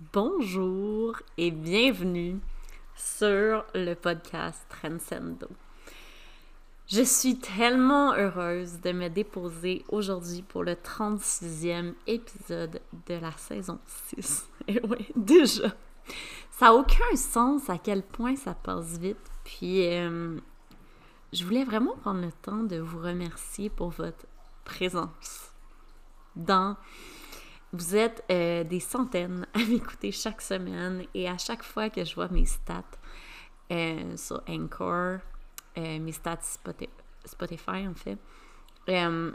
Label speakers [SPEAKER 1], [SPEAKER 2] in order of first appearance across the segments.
[SPEAKER 1] Bonjour et bienvenue sur le podcast Transcendo. Je suis tellement heureuse de me déposer aujourd'hui pour le 36e épisode de la saison 6. Et oui, déjà. Ça n'a aucun sens à quel point ça passe vite. Puis, euh, je voulais vraiment prendre le temps de vous remercier pour votre présence dans vous êtes euh, des centaines à m'écouter chaque semaine et à chaque fois que je vois mes stats euh, sur Anchor, euh, mes stats Spotify, en fait, je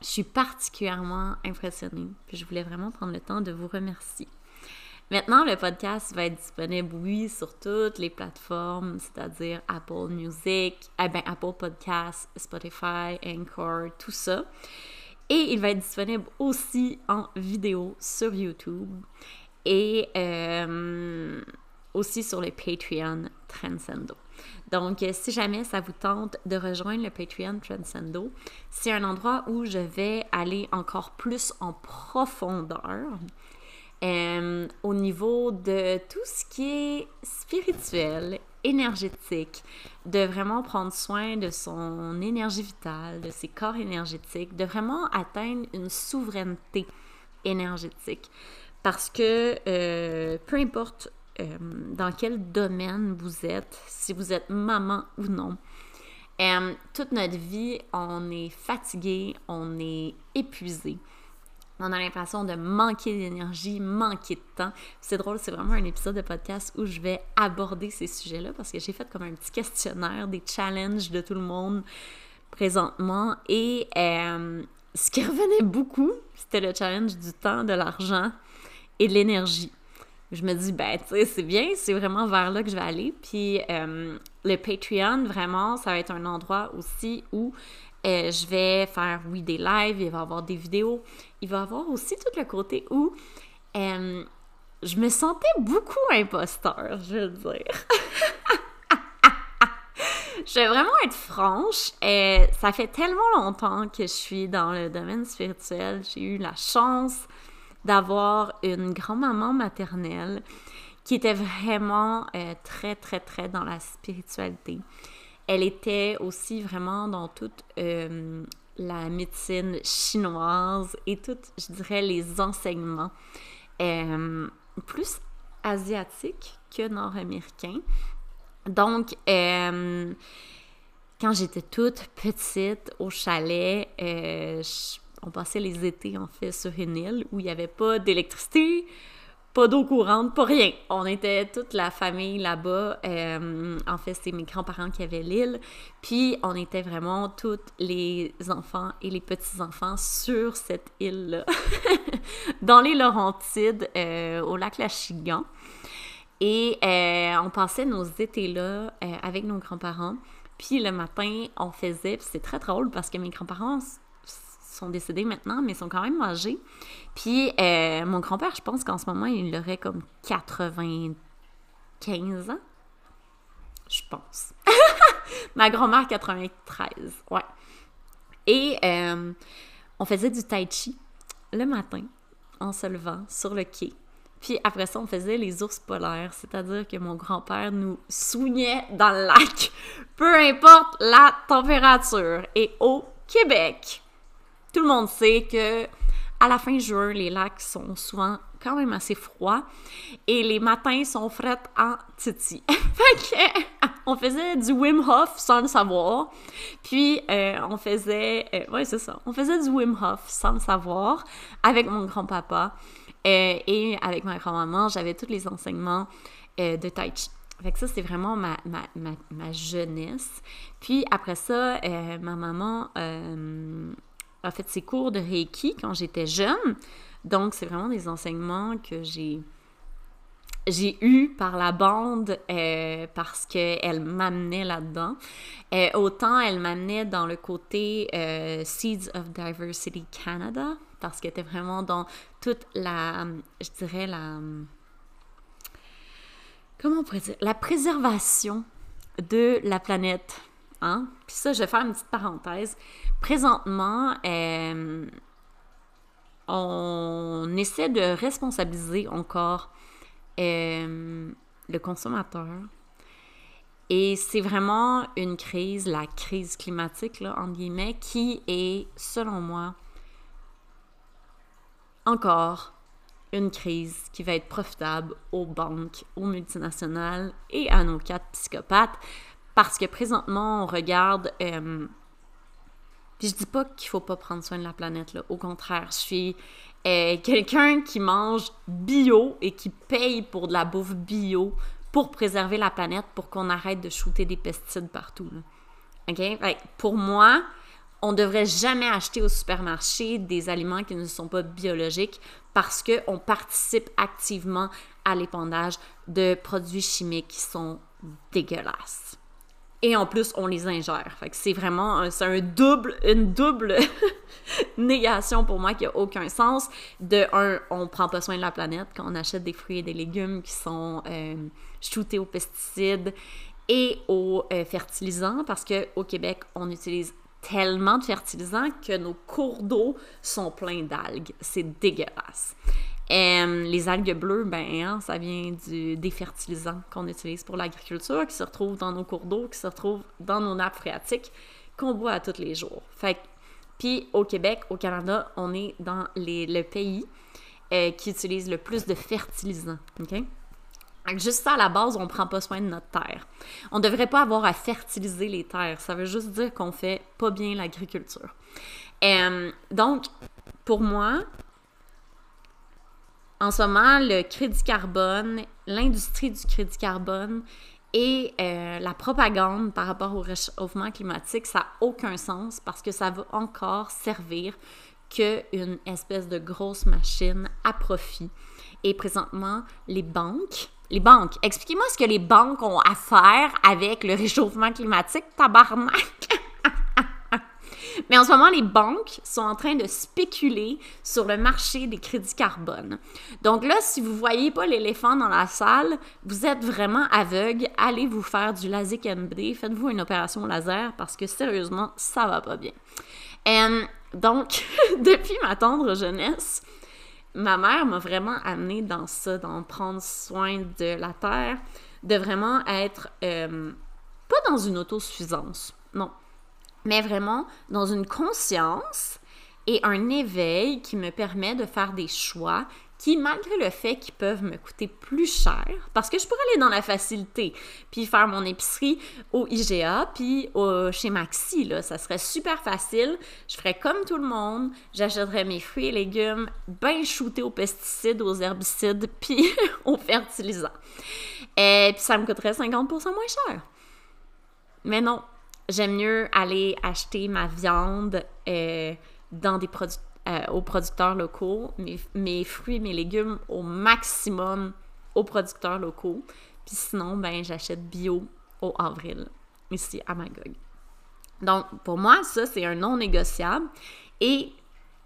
[SPEAKER 1] suis particulièrement impressionnée. Je voulais vraiment prendre le temps de vous remercier. Maintenant, le podcast va être disponible, oui, sur toutes les plateformes, c'est-à-dire Apple Music, eh ben, Apple Podcasts, Spotify, Anchor, tout ça. Et il va être disponible aussi en vidéo sur YouTube et euh, aussi sur le Patreon Transcendo. Donc, si jamais ça vous tente de rejoindre le Patreon Transcendo, c'est un endroit où je vais aller encore plus en profondeur euh, au niveau de tout ce qui est spirituel énergétique, de vraiment prendre soin de son énergie vitale, de ses corps énergétiques, de vraiment atteindre une souveraineté énergétique. Parce que euh, peu importe euh, dans quel domaine vous êtes, si vous êtes maman ou non, euh, toute notre vie, on est fatigué, on est épuisé on a l'impression de manquer d'énergie, manquer de temps. C'est drôle, c'est vraiment un épisode de podcast où je vais aborder ces sujets-là parce que j'ai fait comme un petit questionnaire, des challenges de tout le monde présentement. Et euh, ce qui revenait beaucoup, c'était le challenge du temps, de l'argent et de l'énergie. Je me dis, ben, tu sais, c'est bien, c'est vraiment vers là que je vais aller. Puis euh, le Patreon, vraiment, ça va être un endroit aussi où euh, je vais faire, oui, des lives, il va y avoir des vidéos. Il va y avoir aussi tout le côté où euh, je me sentais beaucoup imposteur, je veux dire. je vais vraiment être franche. euh, ça fait tellement longtemps que je suis dans le domaine spirituel. J'ai eu la chance d'avoir une grand-maman maternelle qui était vraiment très, très, très dans la spiritualité. Elle était aussi vraiment dans toute euh, la médecine chinoise et tout, je dirais, les enseignements euh, plus asiatiques que nord-américains. Donc, euh, quand j'étais toute petite au chalet, on passait les étés en fait sur une île où il n'y avait pas d'électricité, pas d'eau courante, pas rien. On était toute la famille là-bas. Euh, en fait, c'est mes grands-parents qui avaient l'île. Puis, on était vraiment tous les enfants et les petits-enfants sur cette île-là, dans les Laurentides, euh, au lac Lachigan. Et euh, on passait nos étés-là avec nos grands-parents. Puis le matin, on faisait, c'est très drôle parce que mes grands-parents sont décédés maintenant, mais sont quand même âgés. Puis euh, mon grand-père, je pense qu'en ce moment, il aurait comme 95 ans. Je pense. Ma grand-mère, 93. Ouais. Et euh, on faisait du tai chi le matin en se levant sur le quai. Puis après ça, on faisait les ours polaires, c'est-à-dire que mon grand-père nous soignait dans le lac, peu importe la température. Et au Québec, tout le monde sait que à la fin juin, les lacs sont souvent quand même assez froids et les matins sont frais en titi. fait que, on faisait du Wim Hof sans le savoir. Puis euh, on faisait, euh, ouais c'est ça, on faisait du Wim Hof sans le savoir avec mon grand-papa euh, et avec ma grand-maman. J'avais tous les enseignements de Tai Chi. Fait que ça, c'est vraiment ma, ma, ma, ma, jeunesse. Puis après ça, ma maman a fait ses cours de Reiki quand j'étais jeune. Donc, c'est vraiment des enseignements que j'ai j'ai eu par la bande euh, parce qu'elle m'amenait là-dedans. Euh, autant elle m'amenait dans le côté euh, Seeds of Diversity Canada parce qu'elle était vraiment dans toute la, je dirais la, comment on pourrait dire, la préservation de la planète. Hein? Puis ça, je vais faire une petite parenthèse. Présentement, euh, on essaie de responsabiliser encore euh, le consommateur. Et c'est vraiment une crise, la crise climatique, entre guillemets, qui est, selon moi, encore une crise qui va être profitable aux banques, aux multinationales et à nos quatre psychopathes. Parce que présentement, on regarde. Euh, puis je dis pas qu'il faut pas prendre soin de la planète, là. Au contraire, je suis euh, quelqu'un qui mange bio et qui paye pour de la bouffe bio pour préserver la planète, pour qu'on arrête de shooter des pesticides partout. OK? pour moi, on ne devrait jamais acheter au supermarché des aliments qui ne sont pas biologiques parce qu'on participe activement à l'épandage de produits chimiques qui sont dégueulasses. Et en plus, on les ingère. Que c'est vraiment c'est un double, une double négation pour moi qui n'a aucun sens. De un, on prend pas soin de la planète quand on achète des fruits et des légumes qui sont euh, shootés aux pesticides et aux euh, fertilisants parce qu'au Québec, on utilise tellement de fertilisants que nos cours d'eau sont pleins d'algues. C'est dégueulasse. Les algues bleues, ben, hein, ça vient du, des fertilisants qu'on utilise pour l'agriculture, qui se retrouvent dans nos cours d'eau, qui se retrouvent dans nos nappes phréatiques, qu'on boit à tous les jours. Puis au Québec, au Canada, on est dans le pays euh, qui utilise le plus de fertilisants. OK? Juste ça, à la base, on ne prend pas soin de notre terre. On ne devrait pas avoir à fertiliser les terres. Ça veut juste dire qu'on fait pas bien l'agriculture. Euh, donc, pour moi, en ce moment, le crédit carbone, l'industrie du crédit carbone et euh, la propagande par rapport au réchauffement climatique, ça n'a aucun sens parce que ça va encore servir qu'une espèce de grosse machine à profit. Et présentement, les banques, les banques, expliquez-moi ce que les banques ont à faire avec le réchauffement climatique, tabarnak! Mais en ce moment, les banques sont en train de spéculer sur le marché des crédits carbone. Donc là, si vous ne voyez pas l'éléphant dans la salle, vous êtes vraiment aveugle, allez vous faire du LASIK MD, faites-vous une opération laser parce que sérieusement, ça va pas bien. Donc, depuis ma tendre jeunesse, ma mère m'a vraiment amené dans ça, dans prendre soin de la terre, de vraiment être pas dans une autosuffisance, non, mais vraiment dans une conscience et un éveil qui me permet de faire des choix qui, malgré le fait qu'ils peuvent me coûter plus cher, parce que je pourrais aller dans la facilité, puis faire mon épicerie au IGA, puis chez Maxi, là, ça serait super facile. Je ferais comme tout le monde, j'achèterais mes fruits et légumes bien shootés aux pesticides, aux herbicides, puis aux fertilisants. Et puis ça me coûterait 50% moins cher. Mais non, j'aime mieux aller acheter ma viande euh, dans des euh, aux producteurs locaux, mes, mes, fruits, mes légumes au maximum aux producteurs locaux. Puis sinon, ben j'achète bio au avril, ici à Magog. Donc, pour moi, ça, c'est un non négociable. Et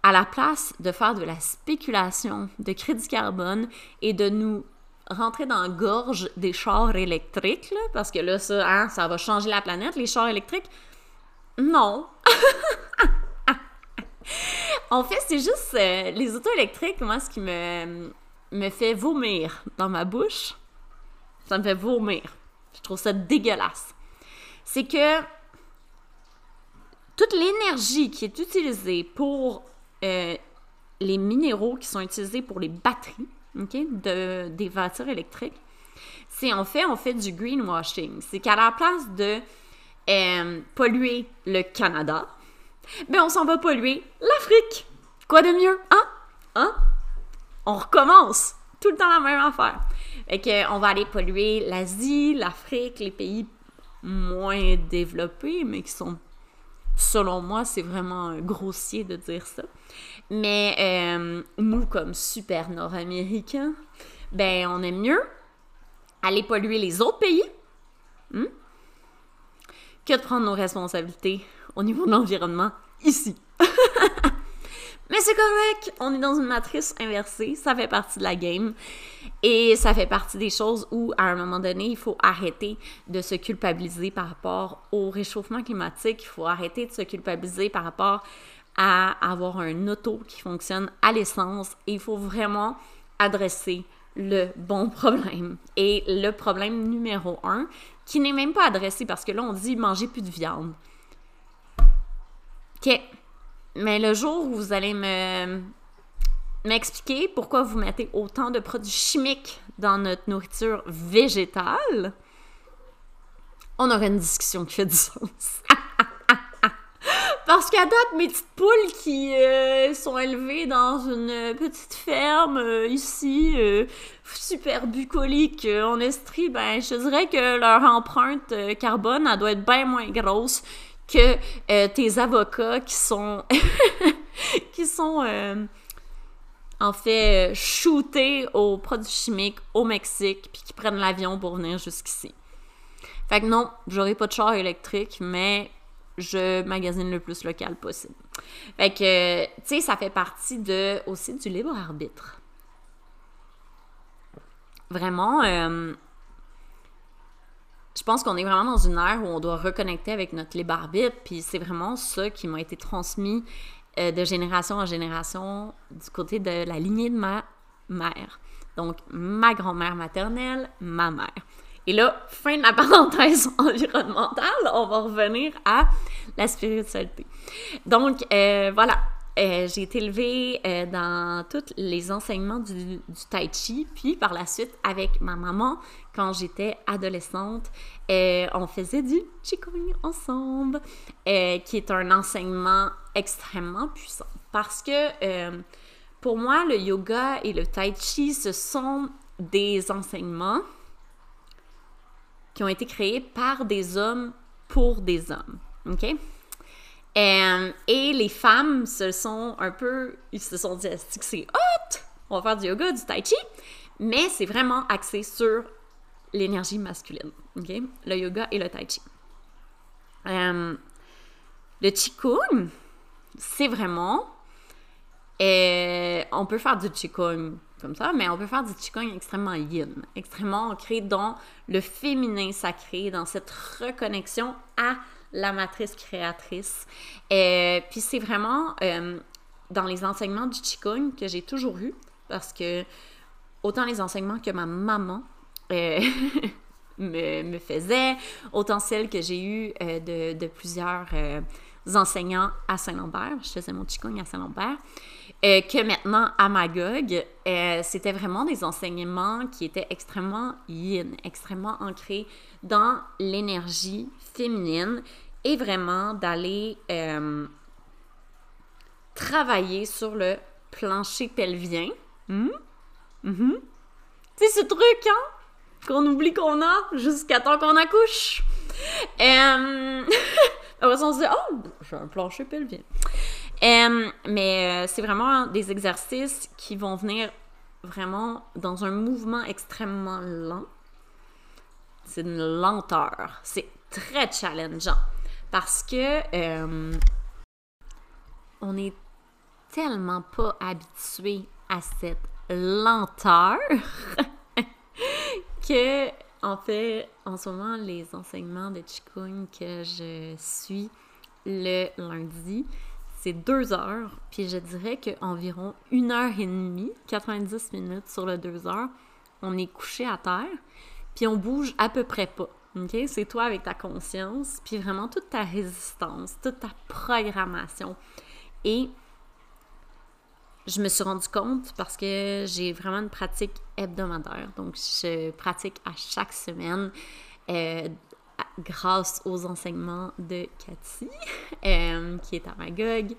[SPEAKER 1] à la place de faire de la spéculation de crédit carbone et de nous rentrer dans la gorge des chars électriques, parce que là, ça, hein, ça va changer la planète, les chars électriques. Non. en fait, c'est juste euh, les autos électriques, moi, ce qui me, me fait vomir dans ma bouche, ça me fait vomir. Je trouve ça dégueulasse. C'est que toute l'énergie qui est utilisée pour euh, les minéraux qui sont utilisés pour les batteries, de, des voitures électriques, c'est en fait, on fait du greenwashing. C'est qu'à la place de euh, polluer le Canada, ben on s'en va polluer l'Afrique. Quoi de mieux, hein? Hein? On recommence. Tout le temps la même affaire. Fait que, on va aller polluer l'Asie, l'Afrique, les pays moins développés, mais qui sont, selon moi, c'est vraiment grossier de dire ça. Mais euh, nous, comme super nord-américains, ben, on aime mieux aller polluer les autres pays hmm, que de prendre nos responsabilités au niveau de l'environnement ici. Mais c'est correct, on est dans une matrice inversée, ça fait partie de la game. Et ça fait partie des choses où, à un moment donné, il faut arrêter de se culpabiliser par rapport au réchauffement climatique, il faut arrêter de se culpabiliser par rapport à avoir un auto qui fonctionne à l'essence il faut vraiment adresser le bon problème. Et le problème numéro un, qui n'est même pas adressé parce que là, on dit manger plus de viande. OK. Mais le jour où vous allez me m'expliquer pourquoi vous mettez autant de produits chimiques dans notre nourriture végétale, on aura une discussion qui fait du sens. Parce qu'à date, mes petites poules qui euh, sont élevées dans une petite ferme euh, ici, euh, super bucolique en Estrie, ben je dirais que leur empreinte carbone, elle doit être bien moins grosse que tes avocats qui sont qui sont en fait shootés aux produits chimiques au Mexique puis qui prennent l'avion pour venir jusqu'ici. Fait que non, j'aurai pas de char électrique, mais je magasine le plus local possible. Fait que, tu sais, ça fait partie de, aussi du libre arbitre. Vraiment, euh, je pense qu'on est vraiment dans une ère où on doit reconnecter avec notre libre arbitre, puis c'est vraiment ça qui m'a été transmis euh, de génération en génération du côté de la lignée de ma mère. Donc, ma grand-mère maternelle, ma mère. Et là, fin de la parenthèse environnementale, on va revenir à la spiritualité. Donc, euh, voilà, euh, j'ai été élevée euh, dans tous les enseignements du, tai chi, puis par la suite, avec ma maman, quand j'étais adolescente, on faisait du qigong ensemble, qui est un enseignement extrêmement puissant. Parce que pour moi, le yoga et le tai chi, ce sont des enseignements qui ont été créés par des hommes pour des hommes. OK? Euh, et les femmes se sont un peu. Ils se sont dit, c'est hot! On va faire du yoga, du tai chi. Mais c'est vraiment axé sur l'énergie masculine. OK? Le yoga et le tai chi. Euh, le qigong, c'est vraiment. Euh, on peut faire du qigong comme ça, mais on peut faire du qigong extrêmement yin, extrêmement ancré dans le féminin sacré, dans cette reconnexion à la matrice créatrice. et euh, puis c'est vraiment euh, dans les enseignements du qigong que j'ai toujours eu, parce que autant les enseignements que ma maman me, me, faisait, autant celles que j'ai eues de, de, plusieurs enseignants à Saint-Lambert. Je faisais mon qigong à Saint-Lambert. Euh, que maintenant à Magog, euh, c'était vraiment des enseignements qui étaient extrêmement yin, extrêmement ancrés dans l'énergie féminine et vraiment d'aller euh, travailler sur le plancher pelvien. Hmm? Mm-hmm. C'est ce truc, hein? Qu'on oublie qu'on a jusqu'à temps qu'on accouche. Après ça, on se dit, oh, j'ai un plancher pelvien. Mais euh, c'est vraiment des exercices qui vont venir vraiment dans un mouvement extrêmement lent. C'est une lenteur. C'est très challengeant parce que euh, on n'est tellement pas habitué à cette lenteur que en fait en ce moment les enseignements de Qigong que je suis le lundi deux heures, puis je dirais qu'environ une heure et demie, 90 minutes sur le deux heures, on est couché à terre, puis on bouge à peu près pas. OK? C'est toi avec ta conscience, puis vraiment toute ta résistance, toute ta programmation. Et je me suis rendu compte parce que j'ai vraiment une pratique hebdomadaire. Donc, je pratique à chaque semaine euh, grâce aux enseignements de Cathy, euh, qui est à Magog,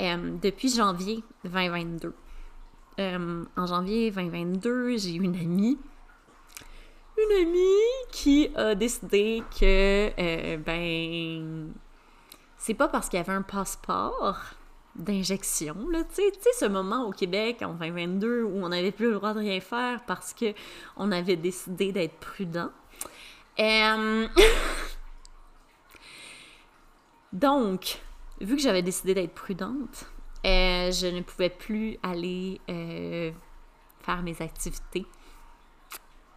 [SPEAKER 1] euh, depuis janvier 2022. Euh, en janvier 2022, j'ai une amie, une amie qui a décidé que, ben, c'est pas parce qu'il y avait un passeport d'injection, là, tu sais, ce moment au Québec en 2022 où on n'avait plus le droit de rien faire parce qu'on avait décidé d'être prudent. Euh, donc, vu que j'avais décidé d'être prudente, euh, je ne pouvais plus aller euh, faire mes activités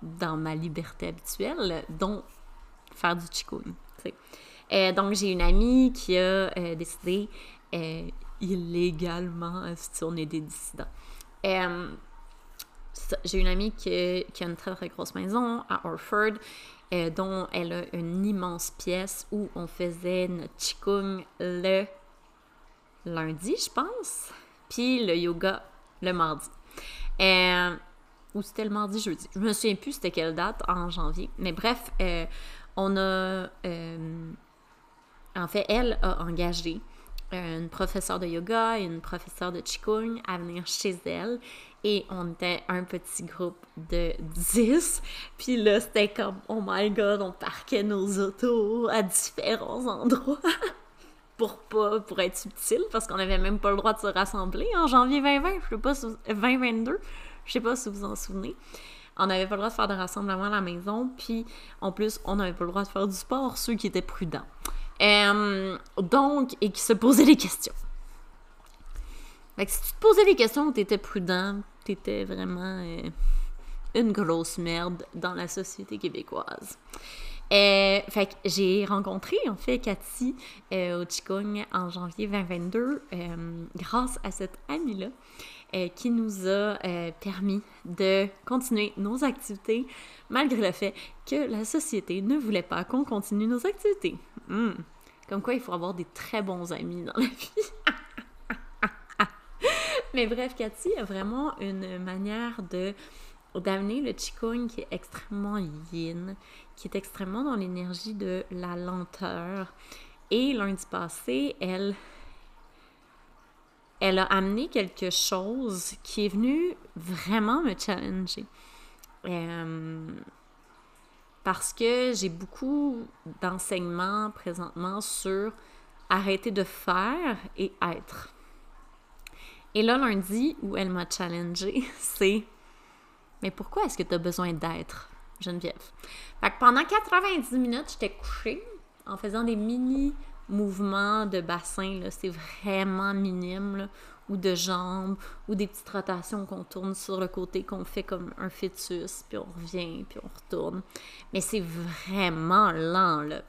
[SPEAKER 1] dans ma liberté habituelle, dont faire du qigong. donc, j'ai une amie qui a décidé illégalement si on est des dissidents. Euh, j'ai une amie qui, qui, a une très très grosse maison à Orford, euh, dont elle a une immense pièce où on faisait notre Qigong le lundi, je pense, puis le yoga le mardi. Euh, ou c'était le mardi, jeudi. Je me souviens plus c'était quelle date en janvier. Mais bref, euh, on a. Euh, en fait, elle a engagé une professeure de yoga et une professeure de Qigong à venir chez elle. Et on était un petit groupe de 10. Puis là, c'était comme, oh my god, on parquait nos autos à différents endroits. pour pas pour être subtil parce qu'on avait même pas le droit de se rassembler en janvier 2020, je sais pas 2022. Je sais pas si vous vous en souvenez. On n'avait pas le droit de faire de rassemblement à la maison, puis en plus, on n'avait pas le droit de faire du sport, ceux qui étaient prudents. Donc, et qui se posaient des questions. Fait que si tu te posais des questions, tu étais prudent, tu étais vraiment euh, une grosse merde dans la société québécoise. Euh, fait que j'ai rencontré en fait Cathy au Qigong en janvier 2022 grâce à cette amie-là. Euh, qui nous a euh, permis de continuer nos activités malgré le fait que la société ne voulait pas qu'on continue nos activités. Hmm. Comme quoi, il faut avoir des très bons amis dans la vie. Mais bref, Cathy a vraiment une manière de d'amener le Qigong qui est extrêmement yin, qui est extrêmement dans l'énergie de la lenteur. Et lundi passé, elle a amené quelque chose qui est venu vraiment me challenger. Euh, parce que j'ai beaucoup d'enseignements présentement sur arrêter de faire et être. Et là, lundi, où elle m'a challengé, c'est Mais pourquoi est-ce que tu as besoin d'être, Geneviève? Fait que pendant 90 minutes, j'étais couchée en faisant des mini mouvements de bassin, c'est vraiment minime, ou de jambes, ou des petites rotations qu'on tourne sur le côté, qu'on fait comme un fœtus, puis on revient, puis on retourne. Mais c'est vraiment lent, là.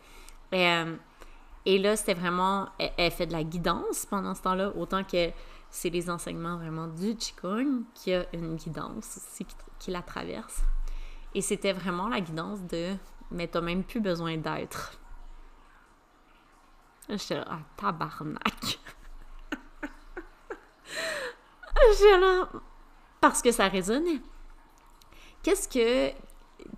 [SPEAKER 1] Et, euh, et là, c'était vraiment... Elle, fait de la guidance pendant ce temps-là, autant que c'est les enseignements vraiment du Qigong qui a une guidance aussi qui, la traverse. Et c'était vraiment la guidance de « mais t'as même plus besoin d'être ». J'étais là, ah, tabarnak. J'étais là, parce que ça résonnait. Qu'est-ce que,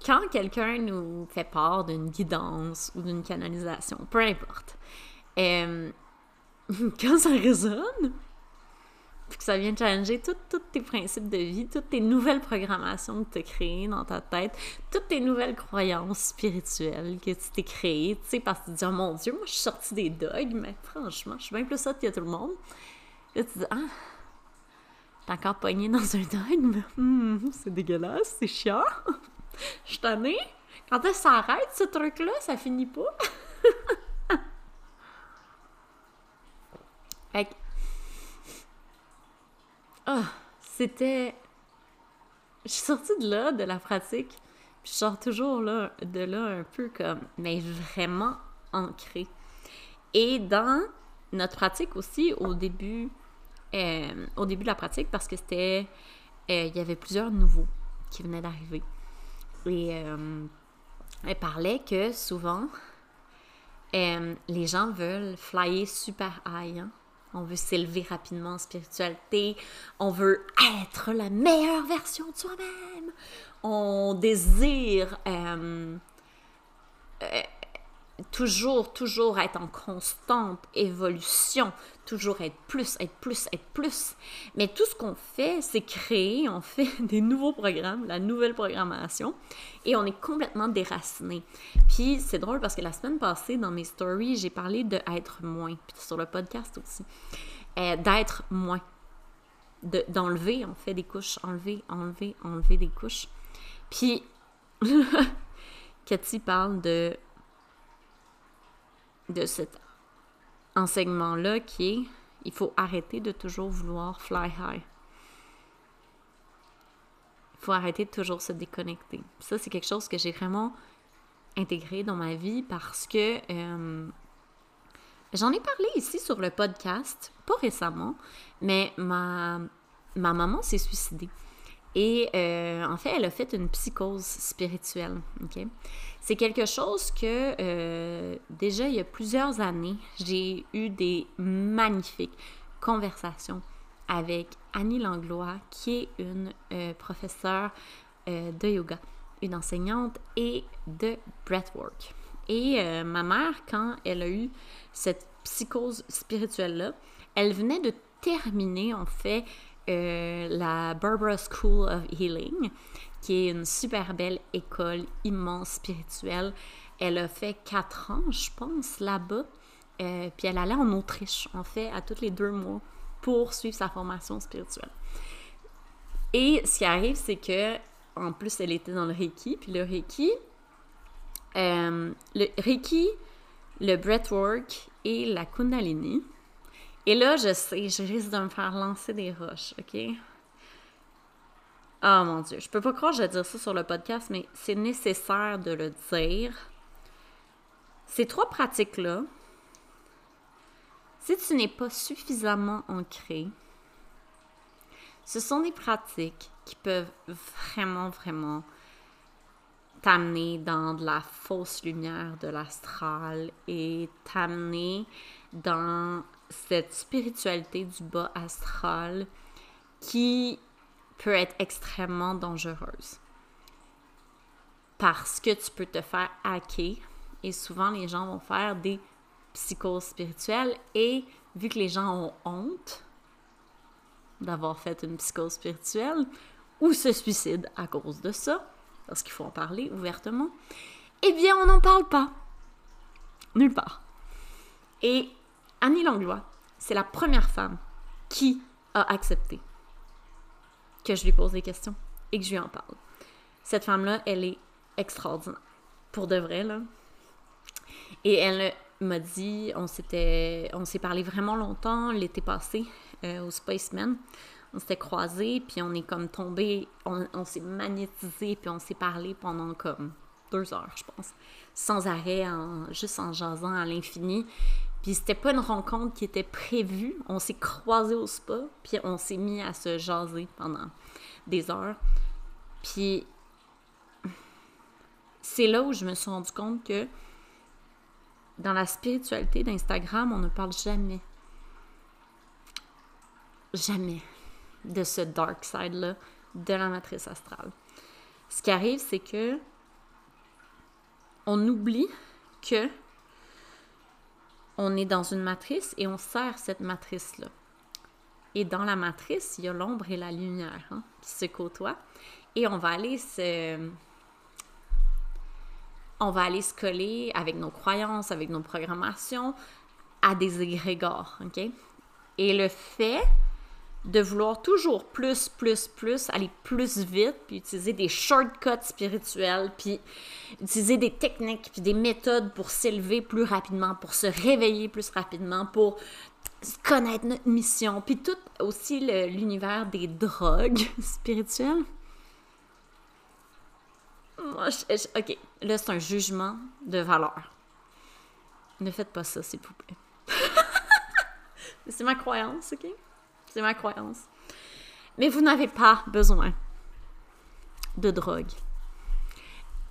[SPEAKER 1] quand quelqu'un nous fait part d'une guidance ou d'une canalisation, peu importe, euh, quand ça résonne, que ça vient challenger tous tes principes de vie, toutes tes nouvelles programmations que tu as créées dans ta tête, toutes tes nouvelles croyances spirituelles que tu t'es créées, tu sais, parce que tu dis, oh mon Dieu, moi je suis sortie des dogmes, mais franchement, je suis bien plus ça que tout le monde. Là, tu dis, ah, t'es encore pogné dans un dogme? Hmm, c'est dégueulasse, c'est chiant. Je suis tannée. Quand ça s'arrête, ce truc-là, ça finit pas. fait ah, c'était. Je suis sortie de là, de la pratique, puis je sors toujours de là un peu comme, mais vraiment ancrée. Et dans notre pratique aussi, au début, euh, au début de la pratique, parce que c'était. Euh, il y avait plusieurs nouveaux qui venaient d'arriver. Et euh, elle parlait que souvent, les gens veulent flyer super high. Hein? On veut s'élever rapidement en spiritualité, on veut être la meilleure version de soi-même, on désire euh, euh, toujours, toujours être en constante évolution, toujours être plus, être plus, être plus. Mais tout ce qu'on fait, c'est créer, on fait des nouveaux programmes, la nouvelle programmation, et on est complètement déraciné. Puis c'est drôle parce que la semaine passée, dans mes stories, j'ai parlé de être moins, puis sur le podcast aussi, euh, d'être moins, d'enlever, on fait des couches, enlever, enlever, enlever des couches. Puis Cathy parle de de cet enseignement-là qui est il faut arrêter de toujours vouloir fly high. Il faut arrêter de toujours se déconnecter. Ça, c'est quelque chose que j'ai vraiment intégré dans ma vie parce que euh, J'en ai parlé ici sur le podcast, pas récemment, mais ma, ma maman s'est suicidée. Et euh, en fait, elle a fait une psychose spirituelle. ok? C'est quelque chose que euh, déjà il y a plusieurs années, j'ai eu des magnifiques conversations avec Annie Langlois, qui est une euh, professeure de yoga, une enseignante et de breathwork. Et ma mère, quand elle a eu cette psychose spirituelle-là, elle venait de terminer en fait euh, la Barbara School of Healing, qui est une super belle école immense spirituelle. Elle a fait quatre ans, je pense, là-bas. Euh, puis elle allait en Autriche, en fait, à tous les deux mois pour suivre sa formation spirituelle. Et ce qui arrive, c'est que, en plus, elle était dans le Reiki. Puis le Reiki, euh, le Reiki, le breathwork et la Kundalini, et là, je sais, je risque de me faire lancer des roches, OK? Oh mon Dieu, je peux pas croire que je vais dire ça sur le podcast, mais c'est nécessaire de le dire. Ces trois pratiques-là, si tu n'es pas suffisamment ancré, ce sont des pratiques qui peuvent vraiment, vraiment t'amener dans de la fausse lumière de l'astral et t'amener dans cette spiritualité du bas astral qui peut être extrêmement dangereuse. Parce que tu peux te faire hacker et souvent les gens vont faire des psychoses spirituelles et vu que les gens ont honte d'avoir fait une psychose spirituelle ou se suicident à cause de ça, parce qu'il faut en parler ouvertement, eh bien on n'en parle pas. Nulle part. Et Annie Langlois, c'est la première femme qui a accepté que je lui pose des questions et que je lui en parle. Cette femme-là, elle est extraordinaire. Pour de vrai, là. Et elle m'a dit, on s'est parlé vraiment longtemps l'été passé euh, au Spaceman. On s'était croisés, puis on est comme tombé, on, s'est magnétisé, puis on s'est parlé pendant comme deux heures, je pense, sans arrêt, juste en jasant à l'infini. Puis c'était pas une rencontre qui était prévue. On s'est croisés au spa, puis on s'est mis à se jaser pendant des heures. Puis c'est là où je me suis rendu compte que dans la spiritualité d'Instagram, on ne parle jamais, jamais de ce dark side-là de la matrice astrale. Ce qui arrive, c'est que on oublie que on est dans une matrice et on sert cette matrice-là. Et dans la matrice, il y a l'ombre et la lumière hein, qui se côtoient. Et on va aller se. On va aller se coller avec nos croyances, avec nos programmations à des égrégores, OK? Et le fait de vouloir toujours plus, plus, plus, aller plus vite, puis utiliser des shortcuts spirituels, puis utiliser des techniques, puis des méthodes pour s'élever plus rapidement, pour se réveiller plus rapidement, pour connaître notre mission, puis tout aussi l'univers des drogues spirituelles. Moi, ok, là c'est un jugement de valeur. Ne faites pas ça, s'il vous plaît. c'est ma croyance, ok? C'est ma croyance. Mais vous n'avez pas besoin de drogue.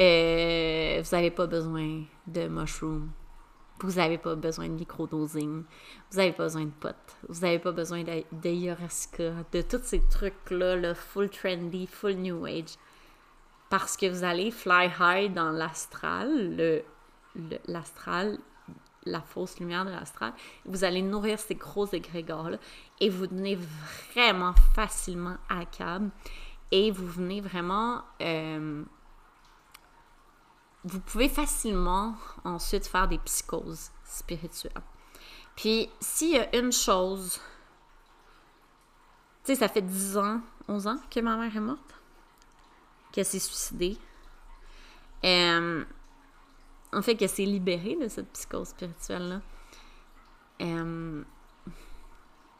[SPEAKER 1] Euh, vous n'avez pas besoin de mushroom. Vous n'avez pas besoin de microdosing. Vous n'avez pas besoin de potes. Vous n'avez pas besoin de de tous ces trucs-là, le full trendy, full new age. Parce que vous allez fly high dans l'astral, l'astral la fausse lumière de l'astral, vous allez nourrir ces gros égrégores-là et vous venez vraiment facilement à câble et vous venez vraiment... Euh, vous pouvez facilement ensuite faire des psychoses spirituelles. Puis, s'il y a une chose... Tu sais, ça fait 10 ans, 11 ans que ma mère est morte, qu'elle s'est suicidée. Euh, en fait, qu'elle s'est libérée de cette psychose spirituelle-là. Euh,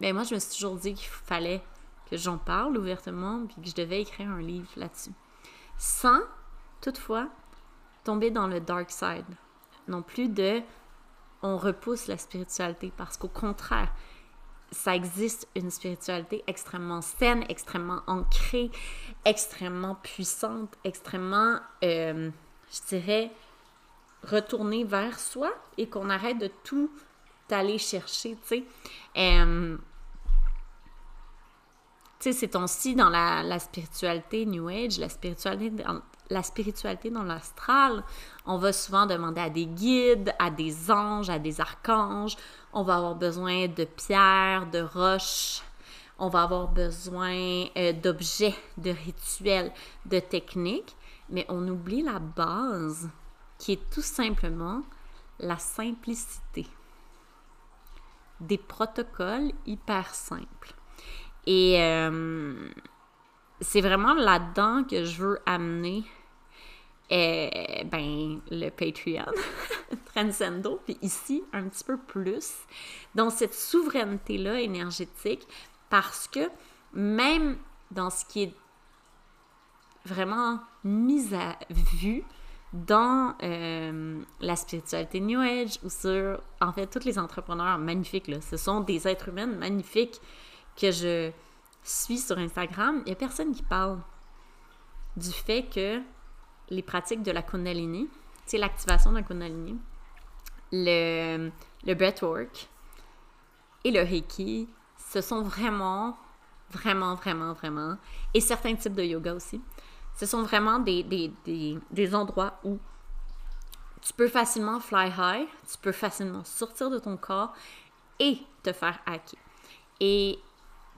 [SPEAKER 1] ben moi, je me suis toujours dit qu'il fallait que j'en parle ouvertement, puis que je devais écrire un livre là-dessus. Sans, toutefois, tomber dans le dark side. Non plus de on repousse la spiritualité parce qu'au contraire, ça existe une spiritualité extrêmement saine, extrêmement ancrée, extrêmement puissante, extrêmement, euh, je dirais, retournée vers soi et qu'on arrête de tout aller chercher, tu sais. Tu sais, c'est temps-ci dans la, la, spiritualité New Age, la spiritualité dans, la spiritualité dans l'astral, on va souvent demander à des guides, à des anges, à des archanges. On va avoir besoin de pierres, de roches. On va avoir besoin euh, d'objets, de rituels, de techniques. Mais on oublie la base qui est tout simplement la simplicité. Des protocoles hyper simples. Et euh, c'est vraiment là-dedans que je veux amener euh, ben, le Patreon, Transcendo, puis ici, un petit peu plus, dans cette souveraineté-là énergétique, parce que même dans ce qui est vraiment mis à vue dans euh, la spiritualité New Age ou sur, en fait, tous les entrepreneurs magnifiques, là, ce sont des êtres humains magnifiques que je suis sur Instagram, il n'y a personne qui parle du fait que les pratiques de la Kundalini, c'est l'activation de la Kundalini, le, le breathwork et le Reiki, ce sont vraiment, vraiment, vraiment, vraiment, et certains types de yoga aussi, ce sont vraiment des, des, des, des endroits où tu peux facilement fly high, tu peux facilement sortir de ton corps et te faire hacker. Et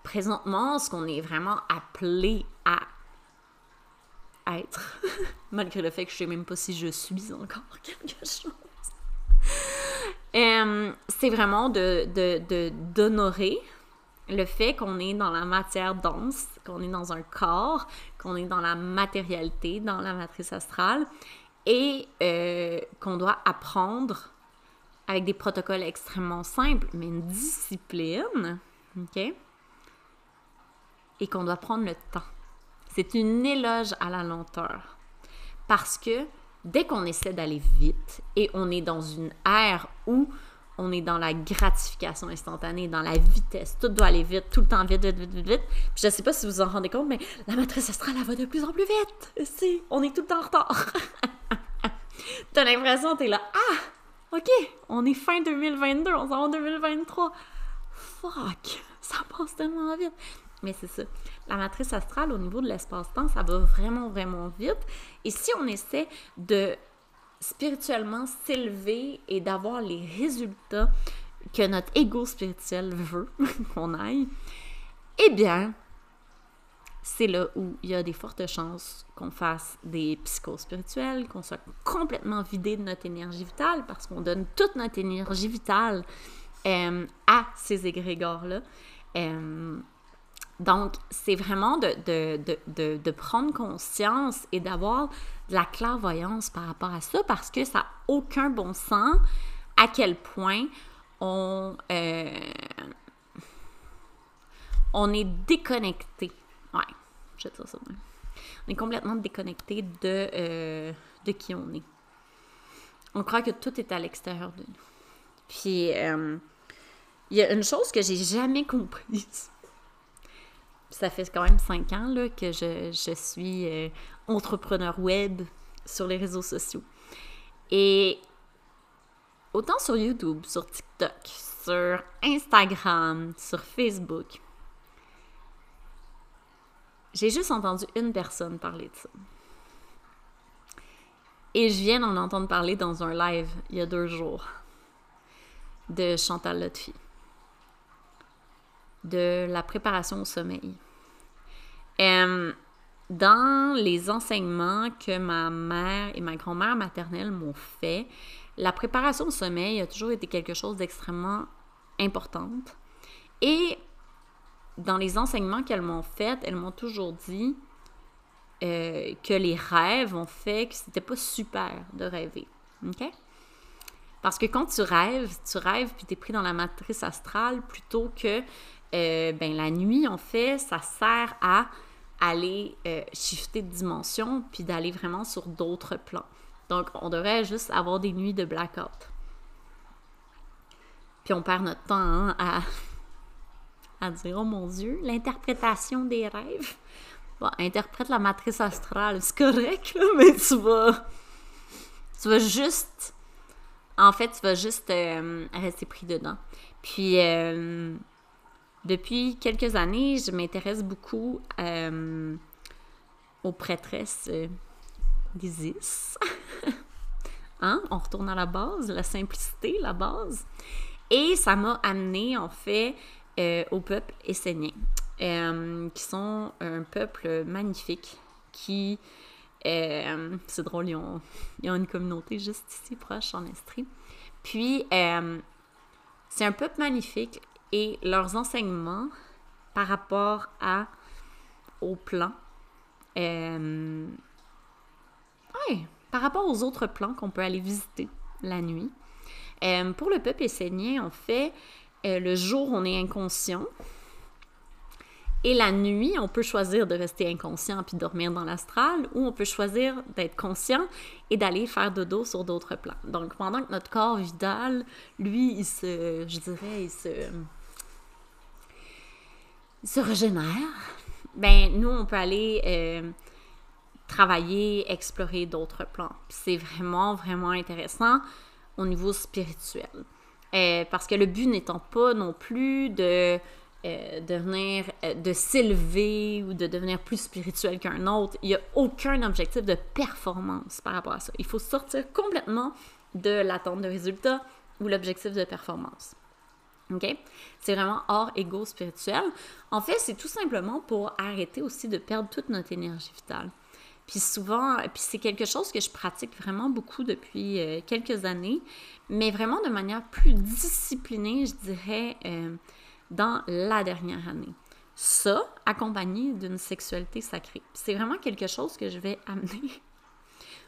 [SPEAKER 1] présentement, ce qu'on est vraiment appelé à être, malgré le fait que je sais même pas si je suis encore quelque chose. Euh, c'est vraiment de, d'honorer le fait qu'on est dans la matière dense, qu'on est dans un corps, qu'on est dans la matérialité, dans la matrice astrale, et euh, qu'on doit apprendre avec des protocoles extrêmement simples, mais une discipline, OK? et qu'on doit prendre le temps. C'est une éloge à la lenteur. Parce que dès qu'on essaie d'aller vite et on est dans une ère où on est dans la gratification instantanée, dans la vitesse, tout doit aller vite, tout le temps vite, vite, vite, vite, vite. Puis je sais pas si vous en rendez compte, mais la matrice astrale, elle va de plus en plus vite. C'est, on est tout le temps en retard. T'as l'impression, t'es là, ah, ok, on est fin 2022, on s'en va en 2023. Fuck, ça passe tellement vite. Mais c'est ça. La matrice astrale, au niveau de l'espace-temps, ça va vraiment, vraiment vite. Et si on essaie de spirituellement s'élever et d'avoir les résultats que notre ego spirituel veut qu'on aille, eh bien, c'est là où il y a des fortes chances qu'on fasse des psychos spirituels, qu'on soit complètement vidé de notre énergie vitale parce qu'on donne toute notre énergie vitale euh, à ces égrégores-là. Euh, donc, c'est vraiment de, prendre conscience et d'avoir de la clairvoyance par rapport à ça parce que ça n'a aucun bon sens à quel point on, euh, on est déconnecté. Ouais, je vais dire ça. On est complètement déconnecté de, euh, de qui on est. On croit que tout est à l'extérieur de nous. Puis, euh, il y a une chose que j'ai jamais comprise ça fait quand même cinq ans là, que je, suis euh, entrepreneur web sur les réseaux sociaux. Et autant sur YouTube, sur TikTok, sur Instagram, sur Facebook, j'ai juste entendu une personne parler de ça. Et je viens d'en entendre parler dans un live il y a deux jours de Chantal Lotfi, de la préparation au sommeil. Dans les enseignements que ma mère et ma grand-mère maternelle m'ont fait, la préparation au sommeil a toujours été quelque chose d'extrêmement importante. Et dans les enseignements qu'elles m'ont fait, elles m'ont toujours dit euh, que les rêves ont fait que c'était pas super de rêver. OK? Parce que quand tu rêves, tu rêves puis tu es pris dans la matrice astrale plutôt que euh, ben, la nuit, en fait, ça sert à aller euh, shifter de dimension puis d'aller vraiment sur d'autres plans. Donc, on devrait juste avoir des nuits de blackout. Puis on perd notre temps hein, à, à dire, oh mon Dieu, l'interprétation des rêves. Bon, interprète la matrice astrale, c'est correct, mais tu vas. Tu vas juste. En fait, tu vas juste euh, rester pris dedans. Puis, depuis quelques années, je m'intéresse beaucoup euh, aux prêtresses d'Isis. hein? On retourne à la base, la simplicité, la base. Et ça m'a amené, en fait, au peuple essénien. Euh, qui sont un peuple magnifique qui. Euh, c'est drôle, ils ont, une communauté juste ici, proche, en Estrie. Puis, euh, c'est un peuple magnifique et leurs enseignements par rapport à, au ouais, par rapport aux autres plans qu'on peut aller visiter la nuit. pour le peuple essénien, en fait, le jour, on est inconscient, et la nuit, on peut choisir de rester inconscient puis dormir dans l'astral, ou on peut choisir d'être conscient et d'aller faire dodo sur d'autres plans. Donc, pendant que notre corps vital, lui, il se, je dirais, il se, se régénère, ben nous, on peut aller euh, travailler, explorer d'autres plans. c'est vraiment, vraiment intéressant au niveau spirituel. Euh, parce que le but n'étant pas non plus de euh, devenir, euh, de s'élever ou de devenir plus spirituel qu'un autre. Il n'y a aucun objectif de performance par rapport à ça. Il faut sortir complètement de l'attente de résultats ou l'objectif de performance. OK? C'est vraiment hors ego spirituel. En fait, c'est tout simplement pour arrêter aussi de perdre toute notre énergie vitale. Puis souvent, puis c'est quelque chose que je pratique vraiment beaucoup depuis euh, quelques années, mais vraiment de manière plus disciplinée, je dirais, dans la dernière année. Ça, accompagné d'une sexualité sacrée. C'est vraiment quelque chose que je vais amener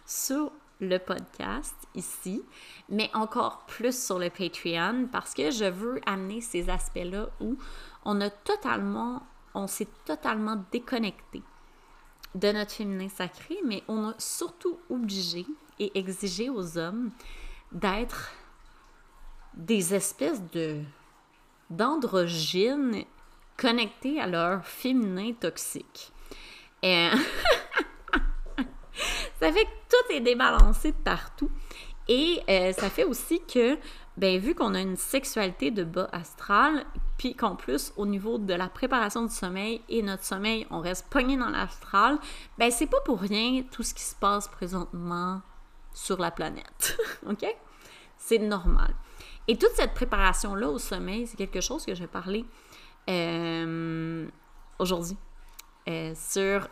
[SPEAKER 1] sur le podcast ici, mais encore plus sur le Patreon parce que je veux amener ces aspects-là où on a totalement, on s'est totalement déconnecté de notre féminin sacré, mais on a surtout obligé et exigé aux hommes d'être des espèces de d'androgynes connectés à leur féminin toxique. Et ça fait que tout est débalancé de partout. Et euh, ça fait aussi que, ben, vu qu'on a une sexualité de bas astral, puis qu'en plus, au niveau de la préparation du sommeil et notre sommeil, on reste pogné dans l'astral, ben, c'est pas pour rien tout ce qui se passe présentement sur la planète. OK? C'est normal. Et toute cette préparation-là au sommeil, c'est quelque chose que je vais parler euh, aujourd'hui euh, sur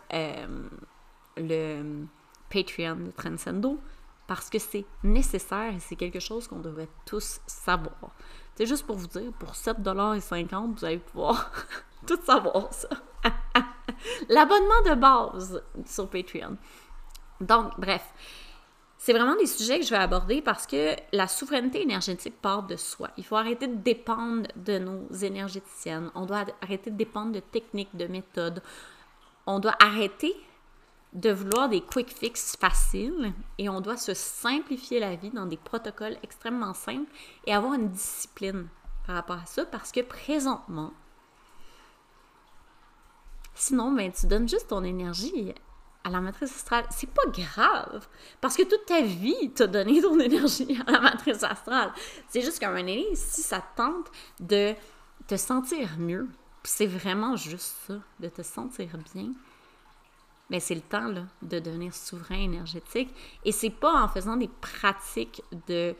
[SPEAKER 1] le Patreon de Transcendo parce que c'est nécessaire et c'est quelque chose qu'on devrait tous savoir. C'est juste pour vous dire, pour 7,50$, vous allez pouvoir tout savoir ça. L'abonnement de base sur Patreon. Donc, bref. C'est vraiment des sujets que je vais aborder parce que la souveraineté énergétique part de soi. Il faut arrêter de dépendre de nos énergéticiennes. On doit arrêter de dépendre de techniques, de méthodes. On doit arrêter de vouloir des quick fixes faciles et on doit se simplifier la vie dans des protocoles extrêmement simples et avoir une discipline par rapport à ça parce que présentement, sinon, ben, tu donnes juste ton énergie à la matrice astrale, c'est pas grave. Parce que toute ta vie t'a donné ton énergie à la matrice astrale. C'est juste qu'à un moment donné, si ça tente de te sentir mieux, c'est vraiment juste ça, de te sentir bien, mais c'est le temps là, de devenir souverain énergétique. Et c'est pas en faisant des pratiques de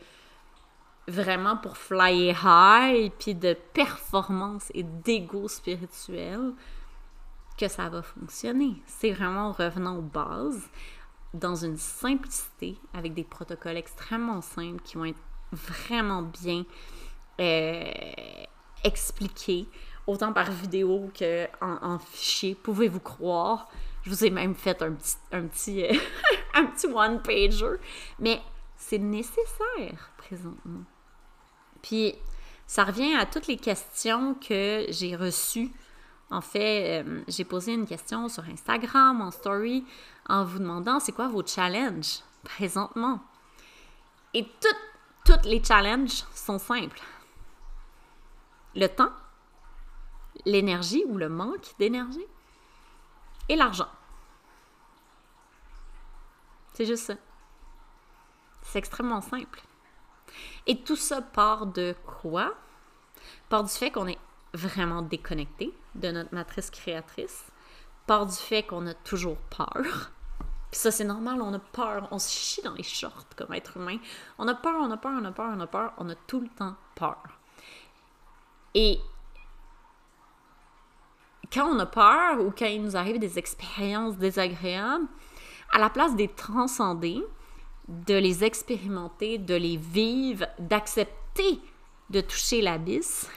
[SPEAKER 1] vraiment pour fly high, puis de performance et d'ego spirituel que ça va fonctionner. C'est vraiment en revenant aux bases, dans une simplicité, avec des protocoles extrêmement simples qui vont être vraiment bien euh, expliqués, autant par vidéo qu'en en fichier. Pouvez-vous croire? Je vous ai même fait un petit, un petit, euh, un petit one-pager. Mais c'est nécessaire présentement. Puis, ça revient à toutes les questions que j'ai reçues en fait, euh, j'ai posé une question sur Instagram, en story, en vous demandant c'est quoi vos challenges présentement? Et tous les challenges sont simples. le temps, l'énergie ou le manque d'énergie et l'argent. C'est juste ça. C'est extrêmement simple. Et tout ça part de quoi? Part du fait qu'on est vraiment déconnecté de notre matrice créatrice, part du fait qu'on a toujours peur. Puis ça, c'est normal, on a peur, on se chie dans les shorts comme être humain. On a peur, on a peur, on a peur, on a peur, on a tout le temps peur. Et quand on a peur ou quand il nous arrive des expériences désagréables, à la place d'être transcendés, de les expérimenter, de les vivre, d'accepter de toucher l'abysse,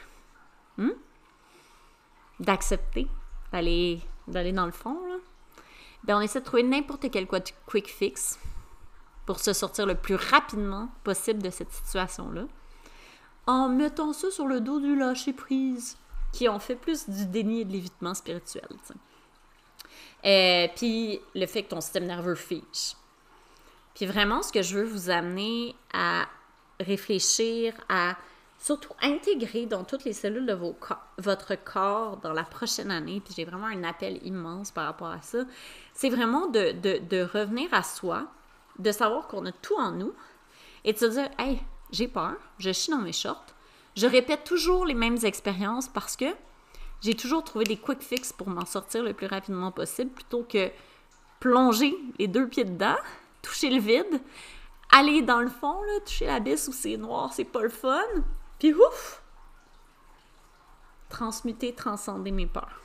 [SPEAKER 1] hmm? d'accepter d'aller, dans le fond, ben on essaie de trouver n'importe quel quick fix pour se sortir le plus rapidement possible de cette situation-là, en mettant ça sur le dos du lâcher-prise, qui ont fait plus du déni et de l'évitement spirituel. Euh, puis le fait que ton système nerveux fiche. Puis vraiment, ce que je veux vous amener à réfléchir, à surtout intégrer dans toutes les cellules de votre corps dans la prochaine année, puis j'ai vraiment un appel immense par rapport à ça, c'est vraiment de, de, revenir à soi, de savoir qu'on a tout en nous, et de se dire, hey, j'ai peur, je chie dans mes shorts, je répète toujours les mêmes expériences parce que j'ai toujours trouvé des quick fixes pour m'en sortir le plus rapidement possible plutôt que plonger les deux pieds dedans, toucher le vide, aller dans le fond, là, toucher l'abysse où c'est noir, c'est pas le fun, puis ouf! Transmuter, transcender mes peurs.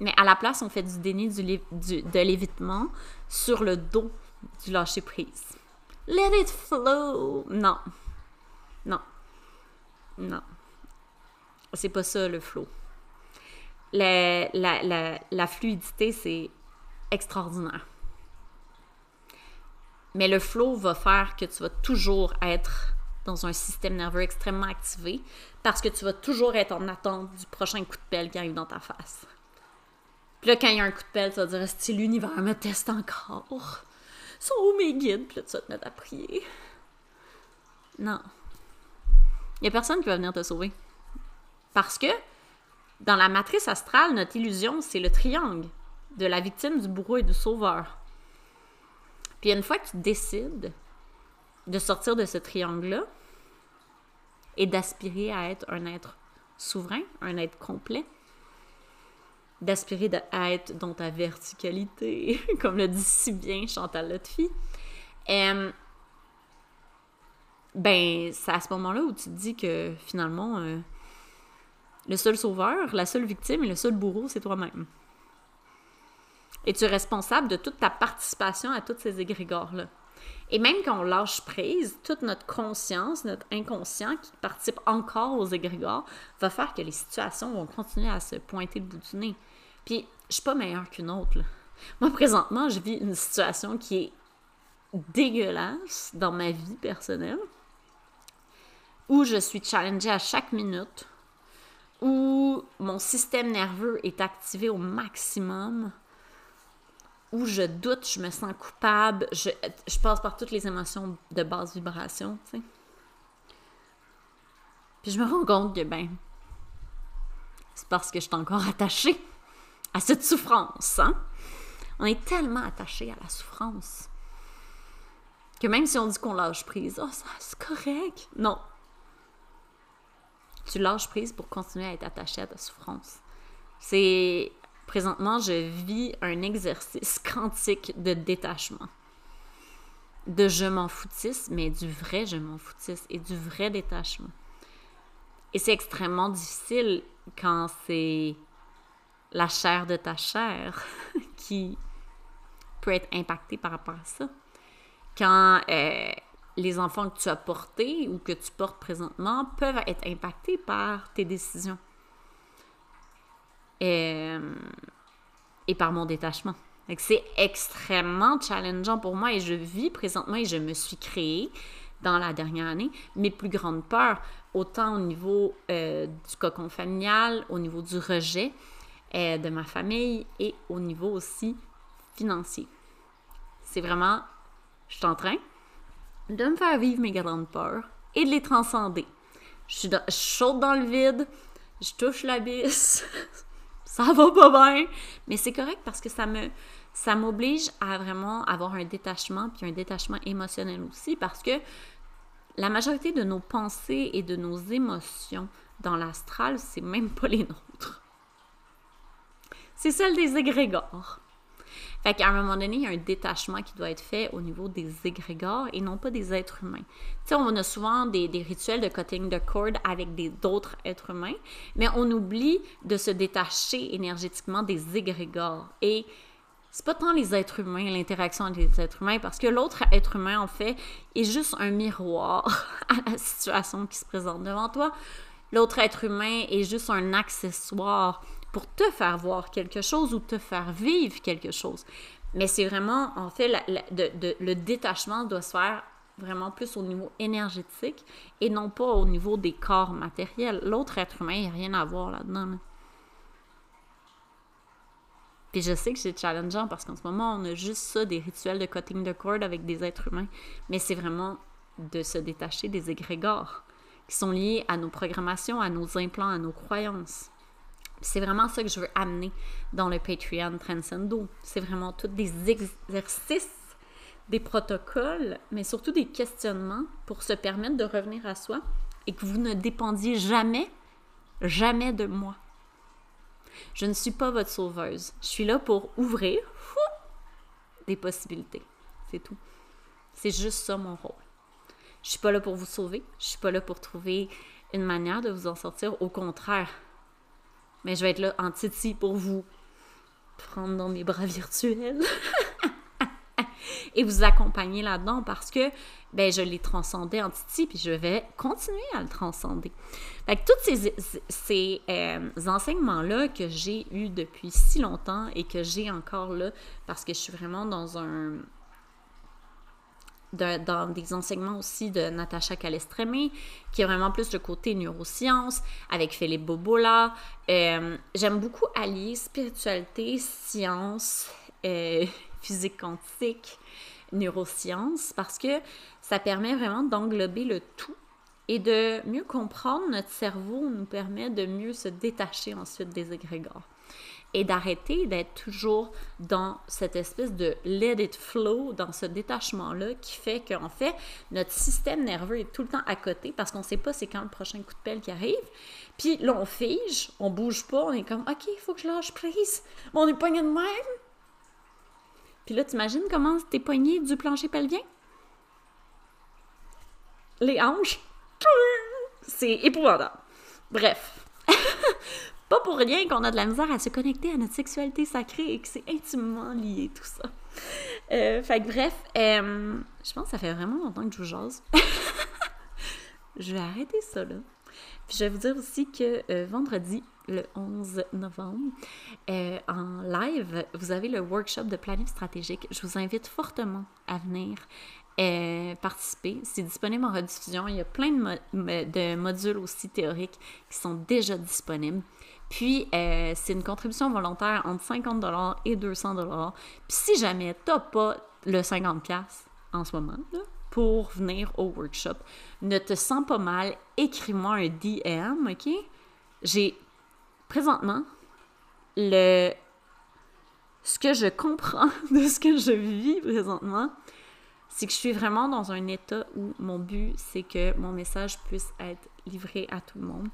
[SPEAKER 1] Mais à la place, on fait du déni de l'évitement sur le dos du lâcher prise. Let it flow! Non. Non. Non. C'est pas ça le flow. La, fluidité, c'est extraordinaire. Mais le flow va faire que tu vas toujours être dans un système nerveux extrêmement activé parce que tu vas toujours être en attente du prochain coup de pelle qui arrive dans ta face. Puis là, quand il y a un coup de pelle, tu vas dire si l'univers me teste encore? Sont mes guides? Puis là, tu vas te mettre à prier. Non. Il n'y a personne qui va venir te sauver. Parce que dans la matrice astrale, notre illusion, c'est le triangle de la victime, du bourreau et du sauveur. Puis une fois que tu décides de sortir de ce triangle-là et d'aspirer à être un être souverain, un être complet, d'aspirer à être dans ta verticalité, comme le dit si bien Chantal Lotfi, euh, ben, c'est à ce moment-là où tu te dis que finalement, euh, le seul sauveur, la seule victime et le seul bourreau, c'est toi-même. Et tu es responsable de toute ta participation à tous ces égrégores-là? Et même quand on lâche prise, toute notre conscience, notre inconscient qui participe encore aux égrégores, va faire que les situations vont continuer à se pointer le bout du nez. Puis, je suis pas meilleure qu'une autre. Moi, présentement, je vis une situation qui est dégueulasse dans ma vie personnelle où je suis challengée à chaque minute, où mon système nerveux est activé au maximum, où je doute, je me sens coupable, je, passe par toutes les émotions de basse vibration, tu sais. Puis je me rends compte que, ben, c'est parce que je suis encore attachée à cette souffrance, hein? On est tellement attaché à la souffrance que même si on dit qu'on lâche prise, oh, c'est correct. Non, tu lâches prise pour continuer à être attaché à ta souffrance. C'est présentement, je vis un exercice quantique de détachement. De je m'en foutisse, mais du vrai je m'en foutisse et du vrai détachement. Et c'est extrêmement difficile quand c'est la chair de ta chair qui peut être impactée par rapport à ça. Quand euh, les enfants que tu as portés ou que tu portes présentement peuvent être impactés par tes décisions et, et par mon détachement. C'est extrêmement challengeant pour moi et je vis présentement et je me suis créée dans la dernière année mes plus grandes peurs, autant au niveau euh, du cocon familial, au niveau du rejet euh, de ma famille et au niveau aussi financier. C'est vraiment, je suis en train de me faire vivre mes grandes peurs et de les transcender. je suis dans, saute dans le vide, je touche l'abysse, ça va pas bien, mais c'est correct parce que ça me ça m'oblige à vraiment avoir un détachement, puis un détachement émotionnel aussi, parce que la majorité de nos pensées et de nos émotions dans l'astral, c'est même pas les nôtres. C'est celle des égrégores. Fait qu'à un moment donné, il y a un détachement qui doit être fait au niveau des égrégores et non pas des êtres humains. Tu sais, on a souvent des, rituels de cutting de cord avec d'autres êtres humains, mais on oublie de se détacher énergétiquement des égrégores. Et c'est pas tant les êtres humains, l'interaction avec les êtres humains, parce que l'autre être humain, en fait, est juste un miroir à la situation qui se présente devant toi. L'autre être humain est juste un accessoire pour te faire voir quelque chose ou te faire vivre quelque chose. Mais c'est vraiment, en fait, le détachement doit se faire vraiment plus au niveau énergétique et non pas au niveau des corps matériels. L'autre être humain, il n'y a rien à voir là-dedans. là dedans puis je sais que c'est challengeant parce qu'en ce moment, on a juste ça, des rituels de cutting de cord avec des êtres humains. Mais c'est vraiment de se détacher des égrégores qui sont liés à nos programmations, à nos implants, à nos croyances. C'est vraiment ça que je veux amener dans le Patreon Transcendo. C'est vraiment tous des exercices, des protocoles, mais surtout des questionnements pour se permettre de revenir à soi et que vous ne dépendiez jamais, jamais de moi. Je ne suis pas votre sauveuse. Je suis là pour ouvrir des possibilités. C'est tout. C'est juste ça mon rôle. Je suis pas là pour vous sauver. Je suis pas là pour trouver une manière de vous en sortir. Au contraire. Mais je vais être là en titi pour vous prendre dans mes bras virtuels. et vous accompagner là-dedans parce que ben, je l'ai transcendé en Titi, puis je vais continuer à le transcender. Fait que tous ces, ces euh, enseignements-là que j'ai eus depuis si longtemps et que j'ai encore là, parce que je suis vraiment dans un dans des enseignements aussi de Natacha Calestrémé, qui est vraiment plus le côté neurosciences, avec Philippe Bobola. Euh, j'aime beaucoup allier spiritualité, science, euh, physique quantique, neurosciences, parce que ça permet vraiment d'englober le tout et de mieux comprendre notre cerveau nous permet de mieux se détacher ensuite des égrégores et d'arrêter d'être toujours dans cette espèce de let it flow, dans ce détachement-là qui fait qu'en fait, notre système nerveux est tout le temps à côté parce qu'on ne sait pas c'est quand le prochain coup de pelle qui arrive. Puis là, on fige, on bouge pas, on est comme, OK, il faut que je lâche prise. on est poigné de même. Puis là, t'imagines comment t'es poigné du plancher pelvien? Les hanches? C'est épouvantable. Bref. Pas pour rien qu'on a de la misère à se connecter à notre sexualité sacrée et que c'est intimement lié tout ça. Euh, fait que bref, euh, je pense que ça fait vraiment longtemps que je vous jase. je vais arrêter ça là. Puis je vais vous dire aussi que euh, vendredi, le 11 novembre, en live, vous avez le workshop de planning stratégique. Je vous invite fortement à venir participer. C'est disponible en rediffusion. Il y a plein de, modules aussi théoriques qui sont déjà disponibles. Puis, euh, c'est une contribution volontaire entre 50 et 200 Puis, si jamais tu pas le 50$ en ce moment, pour venir au workshop, ne te sens pas mal, écris-moi un DM, OK? J'ai présentement, le ce que je comprends de ce que je vis présentement, c'est que je suis vraiment dans un état où mon but, c'est que mon message puisse être livré à tout le monde.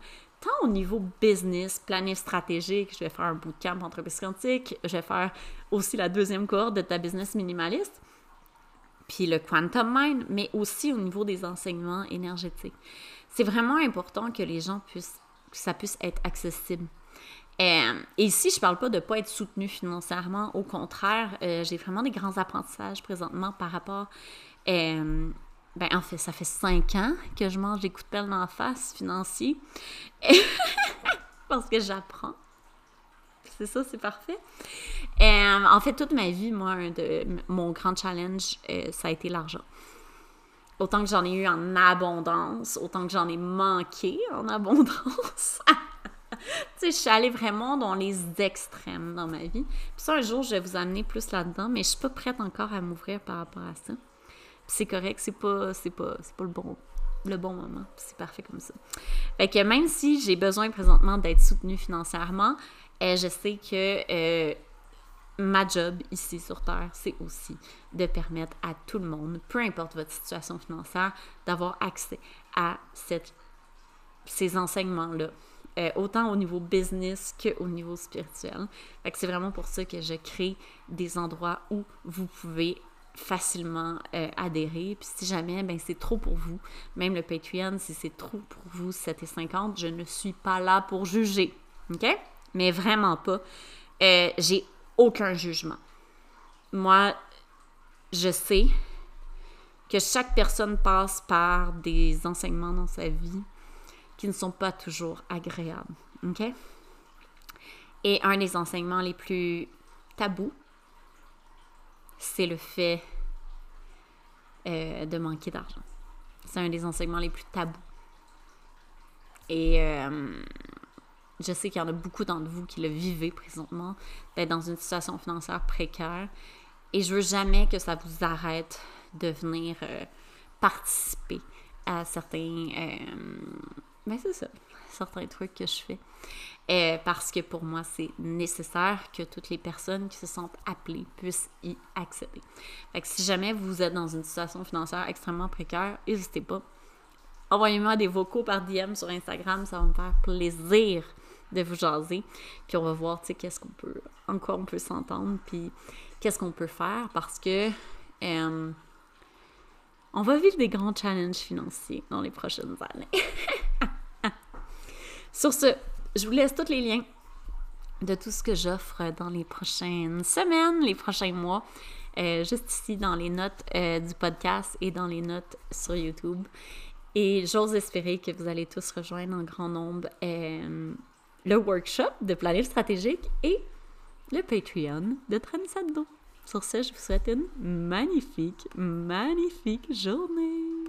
[SPEAKER 1] Tant au niveau business, planif stratégique, je vais faire un bootcamp entreprise quantique, je vais faire aussi la deuxième cohorte de ta business minimaliste, puis le quantum mind, mais aussi au niveau des enseignements énergétiques. C'est vraiment important que les gens puissent, que ça puisse être accessible. Euh, et ici, je parle pas de ne pas être soutenu financièrement. Au contraire, euh, j'ai vraiment des grands apprentissages présentement par rapport. Euh, ben, en fait, ça fait cinq ans que je mange des coups de pelle la face financiers. Parce que j'apprends. C'est ça, c'est parfait. en fait, toute ma vie, moi, de, mon grand challenge, ça a été l'argent. Autant que j'en ai eu en abondance, autant que j'en ai manqué en abondance. tu sais, je suis allée vraiment dans les extrêmes dans ma vie. Puis ça, un jour, je vais vous amener plus là-dedans, mais je suis pas prête encore à m'ouvrir par rapport à ça. C'est correct, c'est pas, c'est pas, c'est pas le bon le bon moment. C'est parfait comme ça. Fait que même si j'ai besoin présentement d'être soutenue financièrement, euh, je sais que euh, ma job ici sur Terre, c'est aussi de permettre à tout le monde, peu importe votre situation financière, d'avoir accès à ces enseignements-là. Euh, autant au niveau business qu'au niveau spirituel. C'est vraiment pour ça que je crée des endroits où vous pouvez facilement euh, adhérer. Puis si jamais ben, c'est trop pour vous, même le Patreon, si c'est trop pour vous, 7,50, je ne suis pas là pour juger. OK? Mais vraiment pas. Euh, j'ai aucun jugement. Moi, je sais que chaque personne passe par des enseignements dans sa vie qui ne sont pas toujours agréables. OK? Et un des enseignements les plus tabous, c'est le fait euh, de manquer d'argent. C'est un des enseignements les plus tabous. Et euh, je sais qu'il y en a beaucoup d'entre vous qui le vivez présentement, d'être dans une situation financière précaire. Et je veux jamais que ça vous arrête de venir euh, participer à certains. mais c'est ça, certains trucs que je fais. Euh, parce que pour moi, c'est nécessaire que toutes les personnes qui se sentent appelées puissent y accéder. Fait que si jamais vous êtes dans une situation financière extrêmement précaire, n'hésitez pas. Envoyez-moi des vocaux par DM sur Instagram, ça va me faire plaisir de vous jaser. Puis on va voir, tu sais, qu'est-ce qu'on peut, en quoi on peut s'entendre, puis qu'est-ce qu'on peut faire parce que euh, on va vivre des grands challenges financiers dans les prochaines années. Sur ce, je vous laisse tous les liens de tout ce que j'offre dans les prochaines semaines, les prochains mois, euh, juste ici dans les notes euh, du podcast et dans les notes sur YouTube. Et j'ose espérer que vous allez tous rejoindre en grand nombre euh, le workshop de planning stratégique et le Patreon de Transado. Sur ce, je vous souhaite une magnifique, magnifique journée.